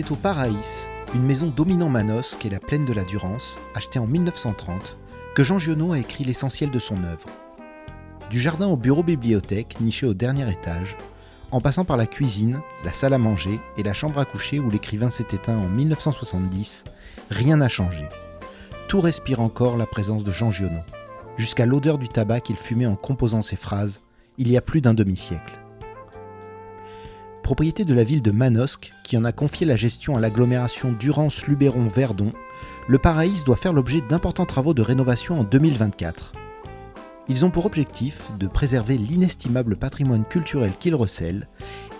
C'est au Paraïs, une maison dominant Manosque et la plaine de la Durance, achetée en 1930, que Jean Giono a écrit l'essentiel de son œuvre. Du jardin au bureau-bibliothèque, niché au dernier étage, en passant par la cuisine, la salle à manger et la chambre à coucher où l'écrivain s'est éteint en 1970, rien n'a changé. Tout respire encore la présence de Jean Giono, jusqu'à l'odeur du tabac qu'il fumait en composant ses phrases il y a plus d'un demi-siècle propriété de la ville de Manosque, qui en a confié la gestion à l'agglomération Durance-Luberon-Verdon, le Paraïs doit faire l'objet d'importants travaux de rénovation en 2024. Ils ont pour objectif de préserver l'inestimable patrimoine culturel qu'il recèle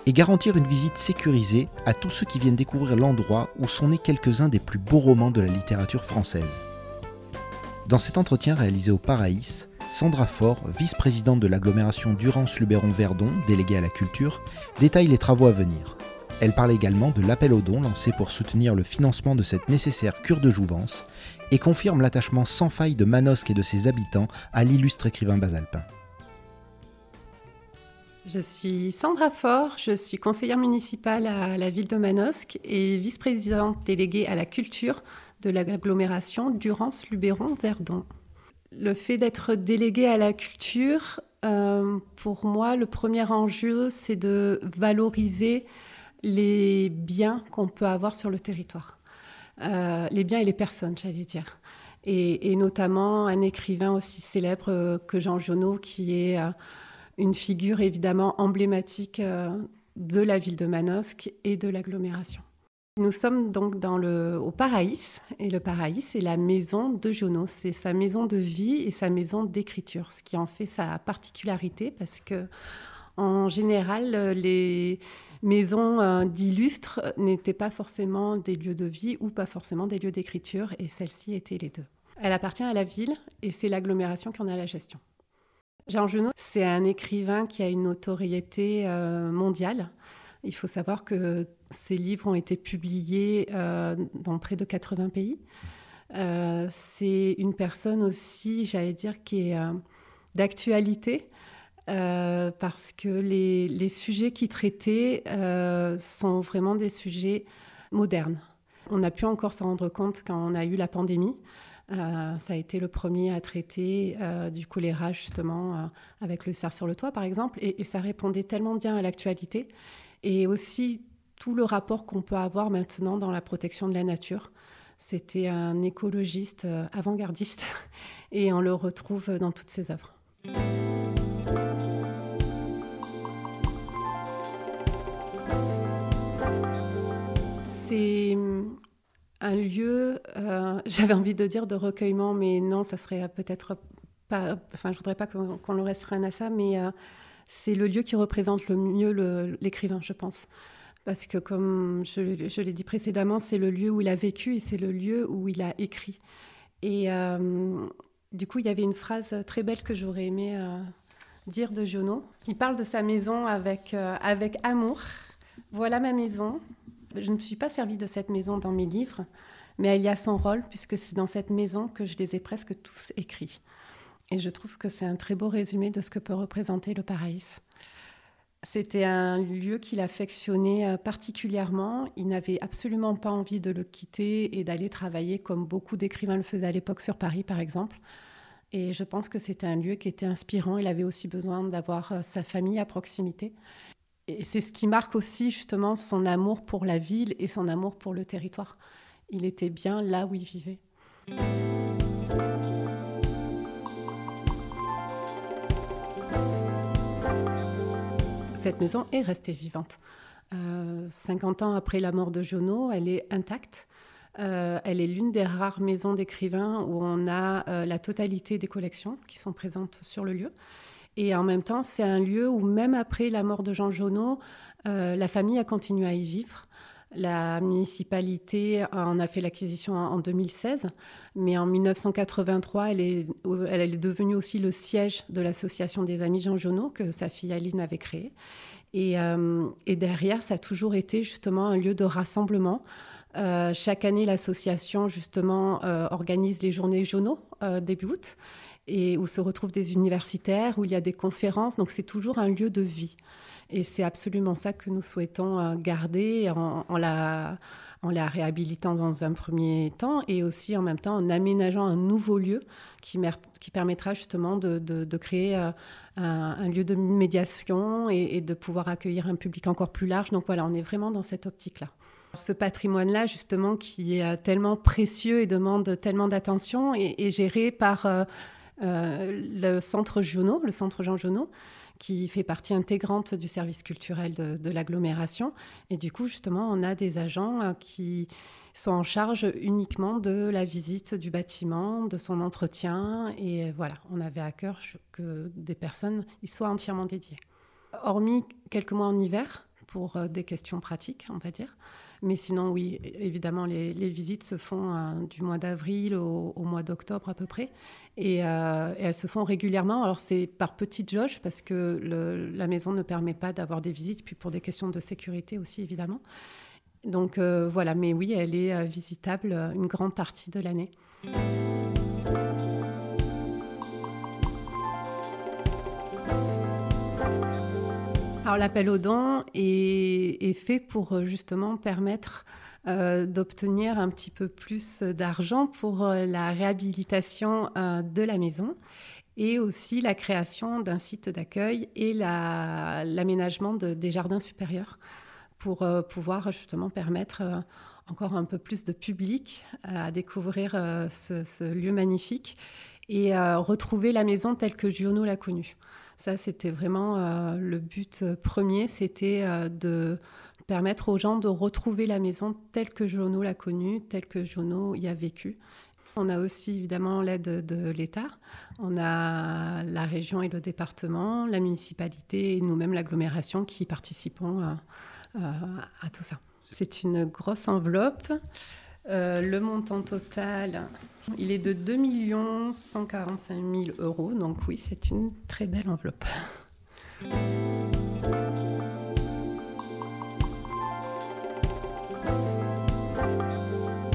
et garantir une visite sécurisée à tous ceux qui viennent découvrir l'endroit où sont nés quelques-uns des plus beaux romans de la littérature française. Dans cet entretien réalisé au Paraïs, Sandra Faure, vice-présidente de l'agglomération Durance-Luberon-Verdon, déléguée à la culture, détaille les travaux à venir. Elle parle également de l'appel aux dons lancé pour soutenir le financement de cette nécessaire cure de jouvence et confirme l'attachement sans faille de Manosque et de ses habitants à l'illustre écrivain basalpin. Je suis Sandra Faure, je suis conseillère municipale à la ville de Manosque et vice-présidente déléguée à la culture de l'agglomération Durance-Luberon-Verdon. Le fait d'être délégué à la culture, euh, pour moi, le premier enjeu, c'est de valoriser les biens qu'on peut avoir sur le territoire. Euh, les biens et les personnes, j'allais dire. Et, notamment un écrivain aussi célèbre que Jean Giono, qui est euh, une figure évidemment emblématique de la ville de Manosque et de l'agglomération. Nous sommes donc dans le, au Paraïs, et le Paraïs, c'est la maison de Jono, c'est sa maison de vie et sa maison d'écriture, ce qui en fait sa particularité, parce que en général, les maisons euh, d'illustres n'étaient pas forcément des lieux de vie ou pas forcément des lieux d'écriture, et celle-ci était les deux. Elle appartient à la ville, et c'est l'agglomération qui en a la gestion. Jean Genot, c'est un écrivain qui a une notoriété euh, mondiale. Il faut savoir que ces livres ont été publiés euh, dans près de 80 pays. Euh, c'est une personne aussi, j'allais dire, qui est euh, d'actualité. parce que les, sujets qu'il traitait sont vraiment des sujets modernes. On a pu encore s'en rendre compte quand on a eu la pandémie. ça a été le premier à traiter du choléra, justement, avec le cerf sur le toit, par exemple, et ça répondait tellement bien à l'actualité. Et aussi tout le rapport qu'on peut avoir maintenant dans la protection de la nature. C'était un écologiste euh, avant-gardiste et on le retrouve dans toutes ses œuvres. C'est hum, un lieu, euh, j'avais envie de dire de recueillement, mais non, ça serait peut-être pas. Enfin, je voudrais pas qu'on le restreigne à ça, mais euh, c'est le lieu qui représente le mieux l'écrivain, je pense parce que comme je, l'ai dit précédemment, c'est le lieu où il a vécu et c'est le lieu où il a écrit. Et euh, du coup, il y avait une phrase très belle que j'aurais aimé euh, dire de Giono. Il parle de sa maison avec, euh, avec amour. Voilà ma maison. Je ne me suis pas servi de cette maison dans mes livres, mais elle y a son rôle puisque c'est dans cette maison que je les ai presque tous écrits. Et je trouve que c'est un très beau résumé de ce que peut représenter le Paraïs. C'était un lieu qu'il affectionnait euh, particulièrement. Il n'avait absolument pas envie de le quitter et d'aller travailler comme beaucoup d'écrivains le faisaient à l'époque sur Paris, par exemple. Et je pense que c'était un lieu qui était inspirant. Il avait aussi besoin d'avoir euh, sa famille à proximité. Et c'est ce qui marque aussi justement son amour pour la ville et son amour pour le territoire. Il était bien là où il vivait. Cette maison est restée vivante. 50 euh, ans après la mort de Jono, elle est intacte. Euh, elle est l'une des rares maisons d'écrivains où on a euh, la totalité des collections qui sont présentes sur le lieu. Et en même temps, c'est un lieu où même après la mort de Jean Jonot, la famille a continué à y vivre. La municipalité en a fait l'acquisition en 2016, mais en 1983, elle est, devenue aussi le siège de l'association des Amis Jean Jonot que sa fille Aline avait créée. Et, euh, et, derrière, ça a toujours été justement un lieu de rassemblement chaque année, l'association justement organise les journées Jono début août et où se retrouvent des universitaires, où il y a des conférences. Donc c'est toujours un lieu de vie. Et c'est absolument ça que nous souhaitons garder en, la, réhabilitant dans un premier temps et aussi en même temps en aménageant un nouveau lieu qui, permettra justement de, créer euh, un, lieu de médiation et, de pouvoir accueillir un public encore plus large. Donc voilà, on est vraiment dans cette optique-là. Ce patrimoine-là, justement, qui est euh, tellement précieux et demande tellement d'attention, est, géré par euh, le centre le centre Jean Junot, qui fait partie intégrante du service culturel de, l'agglomération. Et du coup, justement, on a des agents euh, qui sont en charge uniquement de la visite du bâtiment, de son entretien. Et voilà, on avait à cœur que des personnes y soient entièrement dédiées. Hormis quelques mois en hiver, pour euh, des questions pratiques, on va dire. Mais sinon, oui, évidemment, les, visites se font euh, du mois d'avril au, mois d'octobre à peu près. Euh, et, elles se font régulièrement. Alors, c'est par petites jauges parce que la maison ne permet pas d'avoir des visites, puis pour des questions de sécurité aussi, évidemment. Donc, voilà. Mais oui, elle est visitable une grande partie de l'année. Alors l'appel aux dons est, fait pour euh, justement permettre euh, d'obtenir un petit peu plus d'argent pour euh, la réhabilitation de la maison et aussi la création d'un site d'accueil et l'aménagement des jardins supérieurs pour pouvoir justement permettre encore un peu plus de public à découvrir ce, lieu magnifique et retrouver la maison telle que Giono l'a connue. Ça, c'était vraiment euh, le but euh, premier, c'était euh, de permettre aux gens de retrouver la maison telle que Jono l'a connue, telle que Jono y a vécu. On a aussi évidemment l'aide de l'État. On a la région et le département, la municipalité et nous-mêmes l'agglomération qui participons à tout ça. C'est une grosse enveloppe. Euh, le montant total, il est de 2 145 000 euros. Donc oui, c'est une très belle enveloppe.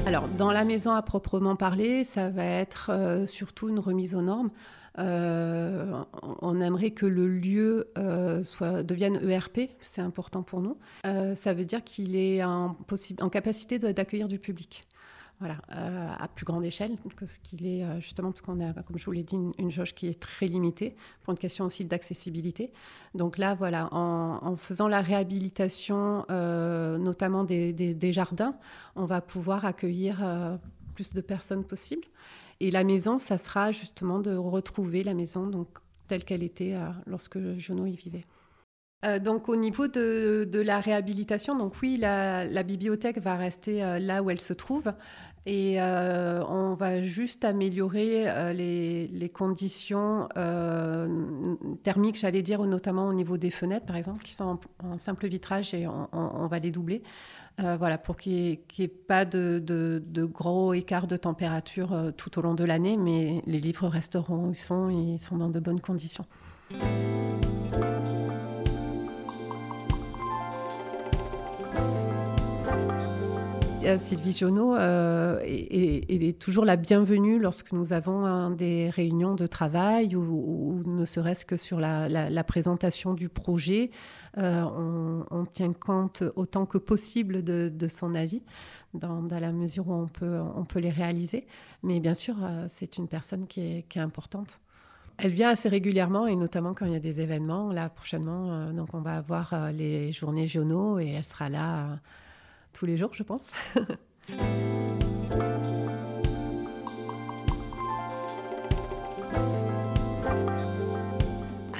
Alors, dans la maison à proprement parler, ça va être euh, surtout une remise aux normes. Euh, on aimerait que le lieu euh, soit, devienne ERP, c'est important pour nous. Euh, ça veut dire qu'il est en, capacité d'accueillir du public. Voilà, à plus grande échelle que ce qu'il est justement parce qu'on a, comme je vous l'ai dit, une, jauge qui est très limitée pour une question aussi d'accessibilité. Donc là, voilà, en, faisant la réhabilitation, notamment des, des, jardins, on va pouvoir accueillir plus de personnes possibles. Et la maison, ça sera justement de retrouver la maison donc, telle qu'elle était euh, lorsque Jono y vivait. Euh, donc au niveau de, la réhabilitation, donc oui, la, bibliothèque va rester euh, là où elle se trouve et on va juste améliorer les, conditions thermiques, j'allais dire, notamment au niveau des fenêtres, par exemple, qui sont en, simple vitrage et on va les doubler. Euh, voilà, pour qu'il n'y ait, pas de, gros écarts de température euh, tout au long de l'année, mais les livres resteront où ils sont et ils sont dans de bonnes conditions. Sylvie Jonot est, toujours la bienvenue lorsque nous avons des réunions de travail ou, ne serait-ce que sur la, présentation du projet. Euh, on, tient compte autant que possible de, son avis, dans, la mesure où on peut, les réaliser. Mais bien sûr, euh, c'est une personne qui est, importante. Elle vient assez régulièrement et notamment quand il y a des événements. Là, prochainement, euh, donc on va avoir les journées Jono et elle sera là tous les jours, je pense.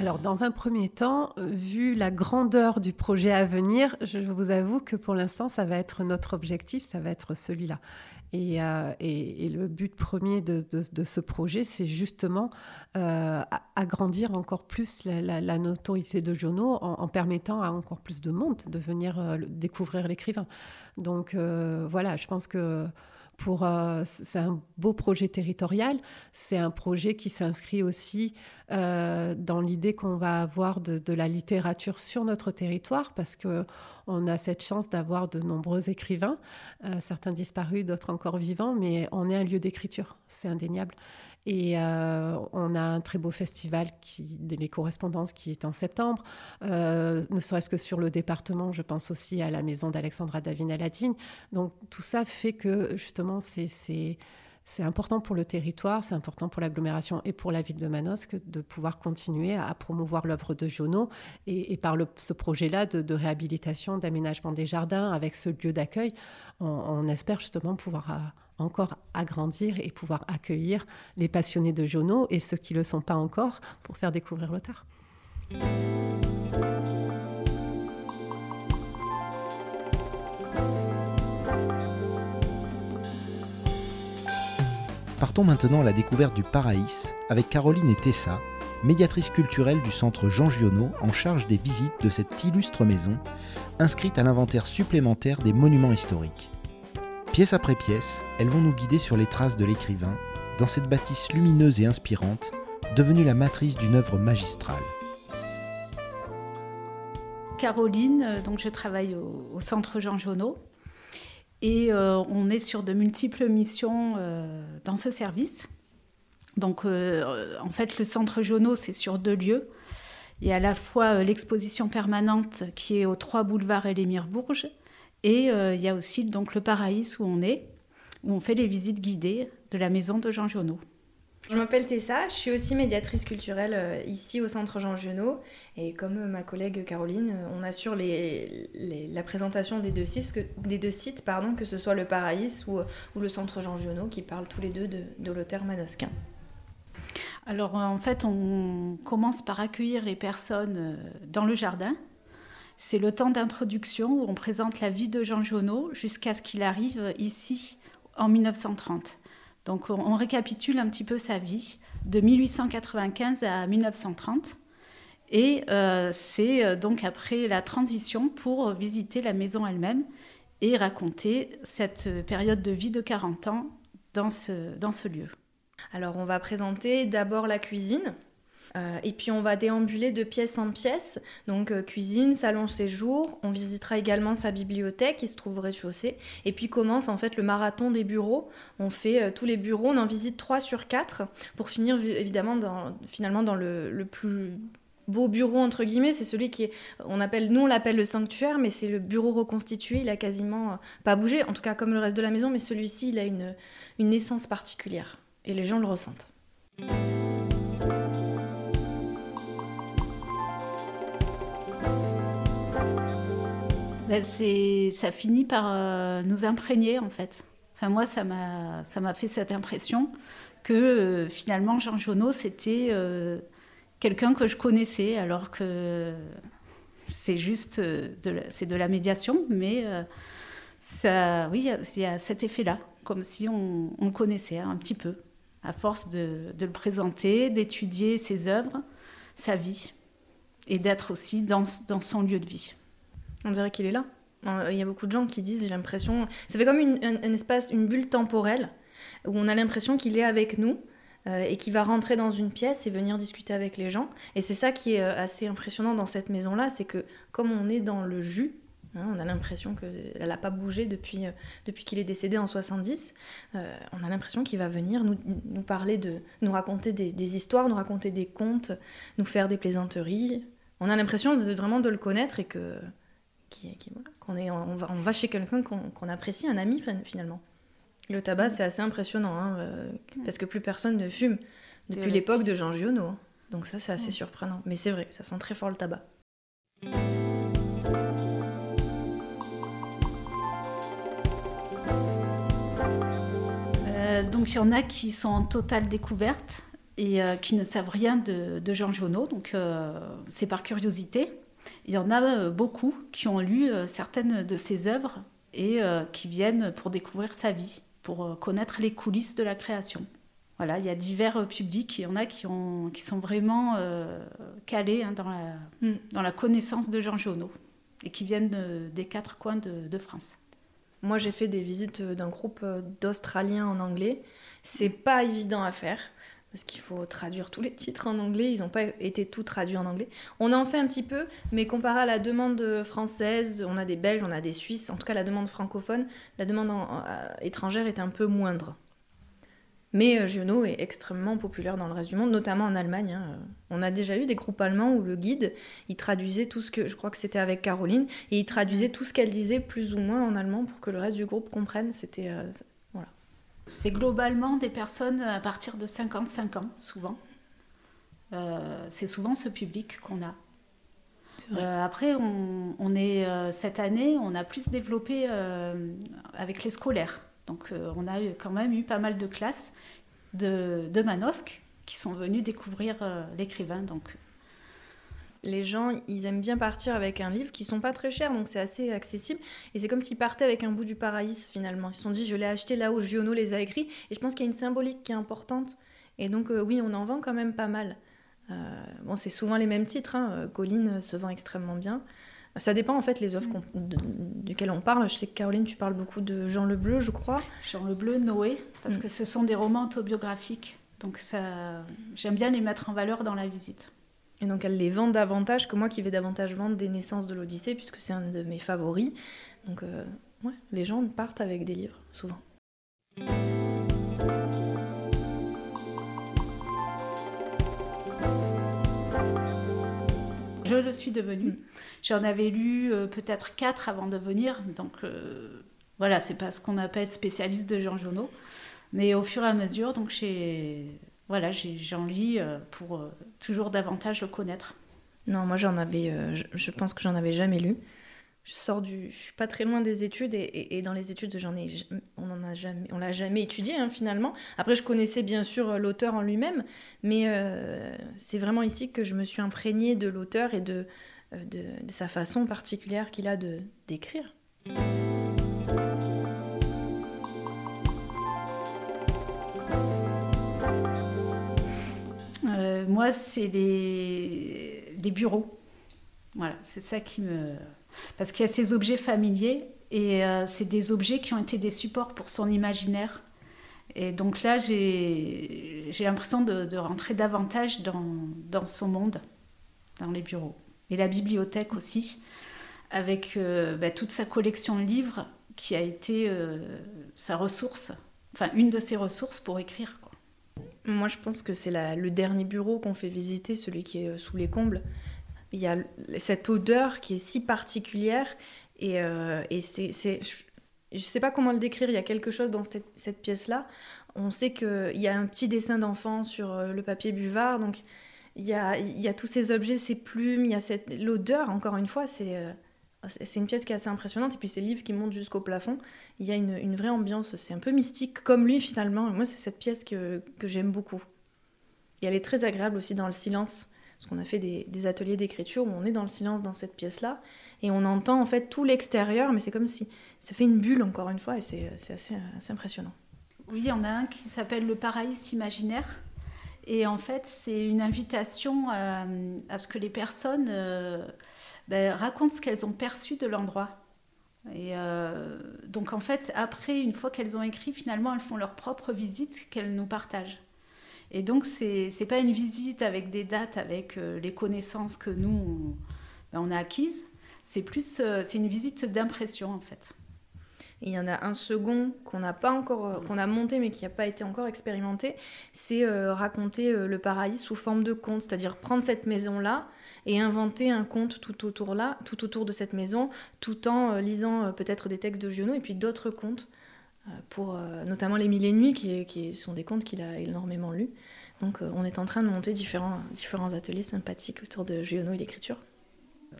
Alors, dans un premier temps, euh, vu la grandeur du projet à venir, je vous avoue que pour l'instant, ça va être notre objectif, ça va être celui-là. Et, euh, le but premier de, ce projet, c'est justement euh, agrandir encore plus la, notoriété de Jono en, permettant à encore plus de monde de venir découvrir l'écrivain. Donc voilà, je pense que Euh, c'est un beau projet territorial. C'est un projet qui s'inscrit aussi euh, dans l'idée qu'on va avoir de, la littérature sur notre territoire, parce que on a cette chance d'avoir de nombreux écrivains, certains disparus, d'autres encore vivants, mais on est un lieu d'écriture, c'est indéniable. Et euh, on a un très beau festival, les correspondances, qui est en septembre. Euh, ne serait-ce que sur le département, je pense aussi à la maison d'Alexandra Davina-Ladine. Donc tout ça fait que justement, c'est important pour le territoire, c'est important pour l'agglomération et pour la ville de Manosque de pouvoir continuer à promouvoir l'œuvre de Giono et, par ce projet-là de, réhabilitation, d'aménagement des jardins avec ce lieu d'accueil, on, on, espère justement pouvoir euh, encore agrandir et pouvoir accueillir les passionnés de Jono et ceux qui ne le sont pas encore pour faire découvrir l'auteur. Partons maintenant à la découverte du Paraïs avec Caroline et Tessa, médiatrice culturelle du centre Jean Giono en charge des visites de cette illustre maison, inscrite à l'inventaire supplémentaire des monuments historiques. Pièce après pièce, elles vont nous guider sur les traces de l'écrivain, dans cette bâtisse lumineuse et inspirante, devenue la matrice d'une œuvre magistrale. Caroline, euh, donc je travaille au, centre Jean Jonot et euh, on est sur de multiples missions euh, dans ce service. Donc en fait le centre Jonot c'est sur deux lieux. Il y a à la fois l'exposition permanente qui est aux trois boulevards et Bourges et euh, il y a aussi donc le Paraïs où on est, où on fait les visites guidées de la maison de Jean Giono. Je m'appelle Tessa, je suis aussi médiatrice culturelle euh, ici au centre Jean Giono. Et comme euh, ma collègue Caroline, on assure les, la présentation des deux sites, que, des deux sites pardon, que ce soit le Paraïs ou, ou le centre Jean Giono, qui parlent tous les deux de, de l'auteur manosquin. Alors en fait, on commence par accueillir les personnes dans le jardin c'est le temps d'introduction où on présente la vie de Jean Jonot jusqu'à ce qu'il arrive ici en 1930. Donc on, récapitule un petit peu sa vie de 1895 à 1930. Et euh, c'est euh, donc après la transition pour visiter la maison elle-même et raconter cette période de vie de 40 ans dans ce, dans ce lieu. Alors on va présenter d'abord la cuisine, euh, et puis on va déambuler de pièce en pièce, donc euh, cuisine, salon séjour. On visitera également sa bibliothèque qui se trouve au rez-de-chaussée. Et puis commence en fait le marathon des bureaux. On fait euh, tous les bureaux, on en visite 3 sur 4 pour finir évidemment finalement dans le, plus beau bureau entre guillemets, c'est celui qui est, on appelle, nous on l'appelle le sanctuaire, mais c'est le bureau reconstitué, il a quasiment pas bougé, en tout cas comme le reste de la maison, mais celui-ci il a une, une essence particulière et les gens le ressentent. Ben, ça finit par euh, nous imprégner en fait. Enfin, moi, ça m'a, fait cette impression que euh, finalement Jean Jonot, c'était euh, quelqu'un que je connaissais, alors que c'est juste de c'est de la médiation, mais ça, oui, il y, a cet effet-là, comme si on, le connaissait un petit peu, à force de, le présenter, d'étudier ses œuvres, sa vie, et d'être aussi dans son lieu de vie. On dirait qu'il est là. Euh, il y a beaucoup de gens qui disent, j'ai l'impression, ça fait comme une, un, espace, une bulle temporelle où on a l'impression qu'il est avec nous euh, et qu'il va rentrer dans une pièce et venir discuter avec les gens. Et c'est ça qui est euh, assez impressionnant dans cette maison-là, c'est que comme on est dans le jus, hein, on a l'impression qu'elle n'a pas bougé depuis, depuis qu'il est décédé en 70. on a l'impression qu'il va venir nous, nous, parler de, nous raconter des, histoires, nous raconter des contes, nous faire des plaisanteries. On a l'impression vraiment de le connaître et que qu'on est, on va, on va chez quelqu'un qu'on apprécie, un ami finalement. Le tabac, c'est assez impressionnant, hein, euh, parce que plus personne ne fume depuis l'époque de Jean Giono. Hein. Donc ça, c'est assez surprenant. Mais c'est vrai, ça sent très fort le tabac. Euh, donc il y en a qui sont en totale découverte et euh, qui ne savent rien de, de Jean Giono. Donc c'est par curiosité. Il y en a euh, beaucoup qui ont lu euh, certaines de ses œuvres et euh, qui viennent pour découvrir sa vie, pour connaître les coulisses de la création. Voilà, il y a divers publics, il y en a qui, ont, qui sont vraiment calés hein, dans, la, mm. dans la connaissance de Jean Giono et qui viennent des quatre coins de, France. Moi, j'ai fait des visites d'un groupe d'Australiens en anglais. C'est pas évident à faire parce qu'il faut traduire tous les titres en anglais, ils n'ont pas été tous traduits en anglais. On en fait un petit peu, mais comparé à la demande française, on a des Belges, on a des Suisses, en tout cas la demande francophone, la demande étrangère est un peu moindre. Mais euh, Giono est extrêmement populaire dans le reste du monde, notamment en Allemagne. Hein. On a déjà eu des groupes allemands où le guide, il traduisait tout ce que, je crois que c'était avec Caroline, et il traduisait tout ce qu'elle disait plus ou moins en allemand pour que le reste du groupe comprenne. C'était euh, c'est globalement des personnes à partir de 55 ans, souvent. Euh, c'est souvent ce public qu'on a. Euh, après, on, est euh, cette année, on a plus développé avec les scolaires. Donc, on a quand même eu pas mal de classes de, de Manosque qui sont venus découvrir l'écrivain. Donc, les gens, ils aiment bien partir avec un livre qui sont pas très chers, donc c'est assez accessible. Et c'est comme s'ils partaient avec un bout du paradis finalement. Ils se sont dit, je l'ai acheté là où Giono les a écrits. Et je pense qu'il y a une symbolique qui est importante. Et donc euh, oui, on en vend quand même pas mal. Euh, bon, c'est souvent les mêmes titres. Hein. Euh, Colline se vend extrêmement bien. Ça dépend en fait les œuvres duquel on parle. Je sais que Caroline, tu parles beaucoup de Jean Le Bleu, je crois. Jean Le Bleu, Noé, parce mm. que ce sont des romans autobiographiques. Donc ça, j'aime bien les mettre en valeur dans la visite. Et donc elle les vend davantage que moi qui vais davantage vendre des naissances de l'Odyssée, puisque c'est un de mes favoris. Donc euh, ouais, les gens partent avec des livres, souvent. Je le suis devenue. J'en avais lu euh, peut-être quatre avant de venir, donc euh, voilà, c'est pas ce qu'on appelle spécialiste de Jean Jonot. Mais au fur et à mesure, donc j'ai voilà, j'en lis euh, pour euh, toujours davantage le connaître. Non, moi j'en avais, euh, je, pense que j'en avais jamais lu. Je sors du, je suis pas très loin des études et, dans les études j'en ai, on en a jamais, on l'a jamais étudié hein, finalement. Après je connaissais bien sûr l'auteur en lui-même, mais c'est vraiment ici que je me suis imprégnée de l'auteur et de, de, de, sa façon particulière qu'il a de d'écrire. Moi, c'est les, bureaux. Voilà, c'est ça qui me... Parce qu'il y a ces objets familiers et euh, c'est des objets qui ont été des supports pour son imaginaire. Et donc là, j'ai l'impression de, rentrer davantage dans, dans, son monde, dans les bureaux. Et la bibliothèque aussi, avec euh, bah, toute sa collection de livres qui a été euh, sa ressource, enfin une de ses ressources pour écrire. Moi, je pense que c'est le dernier bureau qu'on fait visiter, celui qui est euh, sous les combles. Il y a cette odeur qui est si particulière et, euh, c'est, je ne sais pas comment le décrire, il y a quelque chose dans cette, pièce-là. On sait qu'il y a un petit dessin d'enfant sur euh, le papier buvard, donc il y a, il y a tous ces objets, ces plumes, il y a cette, l'odeur, encore une fois, c'est, c'est une pièce qui est assez impressionnante. Et puis ces livres qui montent jusqu'au plafond, il y a une, vraie ambiance. C'est un peu mystique comme lui finalement. Et moi, c'est cette pièce que, j'aime beaucoup. Et elle est très agréable aussi dans le silence. Parce qu'on a fait des, ateliers d'écriture où on est dans le silence dans cette pièce-là. Et on entend en fait tout l'extérieur, mais c'est comme si ça fait une bulle encore une fois. Et c'est assez, impressionnant. Oui, il y en a un qui s'appelle Le Paradis imaginaire. Et en fait, c'est une invitation euh, à ce que les personnes euh, ben, racontent ce qu'elles ont perçu de l'endroit. Et euh, donc en fait, après, une fois qu'elles ont écrit, finalement, elles font leur propre visite qu'elles nous partagent. Et donc, c'est n'est pas une visite avec des dates, avec euh, les connaissances que nous, on, ben, a acquises. C'est plus, euh, c'est une visite d'impression, en fait. il y en a un second qu'on n'a pas encore, qu'on a monté mais qui n'a pas été encore expérimenté, c'est raconter le paradis sous forme de conte, c'est-à-dire prendre cette maison-là et inventer un conte tout autour là, tout autour de cette maison, tout en euh, lisant euh, peut-être des textes de Giono et puis d'autres contes, euh, pour notamment Les Mille et Nuits, qui, qui sont des contes qu'il a énormément lus. Donc on est en train de monter différents, différents ateliers sympathiques autour de Giono et l'écriture.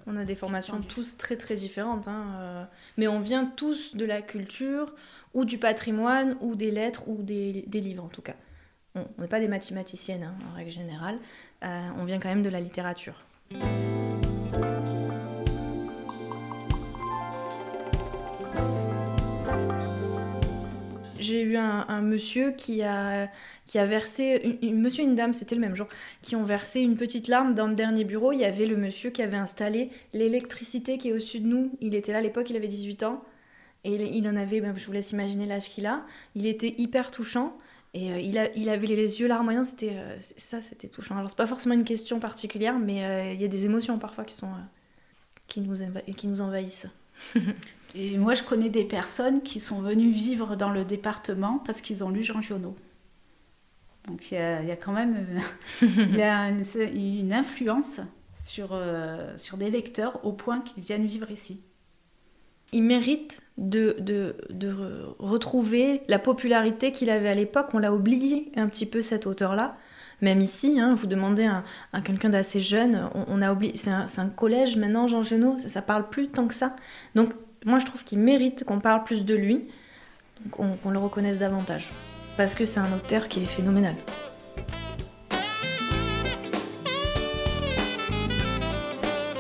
On a des formations tous très très différentes, hein, mais on vient tous de la culture ou du patrimoine ou des lettres ou des, des livres en tout cas. On n'est pas des mathématiciennes hein, en règle générale, on vient quand même de la littérature. J'ai eu un, monsieur qui a, qui a versé, une, monsieur et une dame, c'était le même jour, qui ont versé une petite larme dans le dernier bureau. Il y avait le monsieur qui avait installé l'électricité qui est au-dessus de nous. Il était là à l'époque, il avait 18 ans. Et il en avait, ben, je vous laisse imaginer l'âge qu'il a. Il était hyper touchant. Et euh, il, avait les yeux larmoyants, c'était euh, ça, c'était touchant. Alors c'est pas forcément une question particulière, mais euh, il y a des émotions parfois qui sont qui nous envahissent. et moi, je connais des personnes qui sont venues vivre dans le département parce qu'ils ont lu Jean Giono. Donc il y, a, quand même une, une influence sur, sur des lecteurs au point qu'ils viennent vivre ici il mérite de, retrouver la popularité qu'il avait à l'époque. On l'a oublié un petit peu, cet auteur-là. Même ici, hein, vous demandez à, quelqu'un d'assez jeune, on, a oublié, c'est un, collège maintenant, Jean Genot, ça, ça, parle plus tant que ça. Donc moi je trouve qu'il mérite qu'on parle plus de lui, qu'on le reconnaisse davantage. Parce que c'est un auteur qui est phénoménal.